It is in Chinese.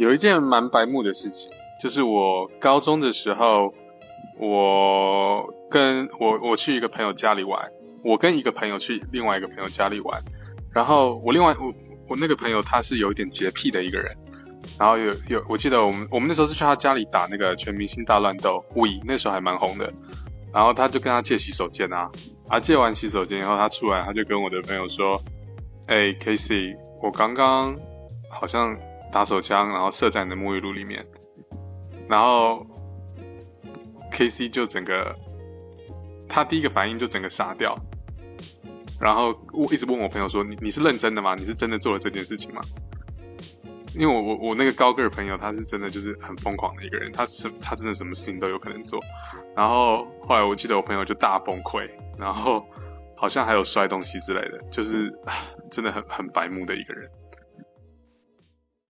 有一件蛮白目的事情，就是我高中的时候，我跟我我去一个朋友家里玩，我跟一个朋友去另外一个朋友家里玩，然后我另外我我那个朋友他是有一点洁癖的一个人，然后有有我记得我们我们那时候是去他家里打那个全明星大乱斗 We 那时候还蛮红的，然后他就跟他借洗手间啊，啊借完洗手间以后他出来他就跟我的朋友说，哎 Casey 我刚刚好像打手枪然后射在你的沐浴露里面，然后 K C 就整个他第一个反应就整个傻掉。然后我一直问我朋友说：“你你是认真的吗？你是真的做了这件事情吗？”因为我我我那个高个朋友他是真的就是很疯狂的一个人，他是他真的什么事情都有可能做。然后后来我记得我朋友就大崩溃，然后好像还有摔东西之类的，就是 真的很很白目的一个人。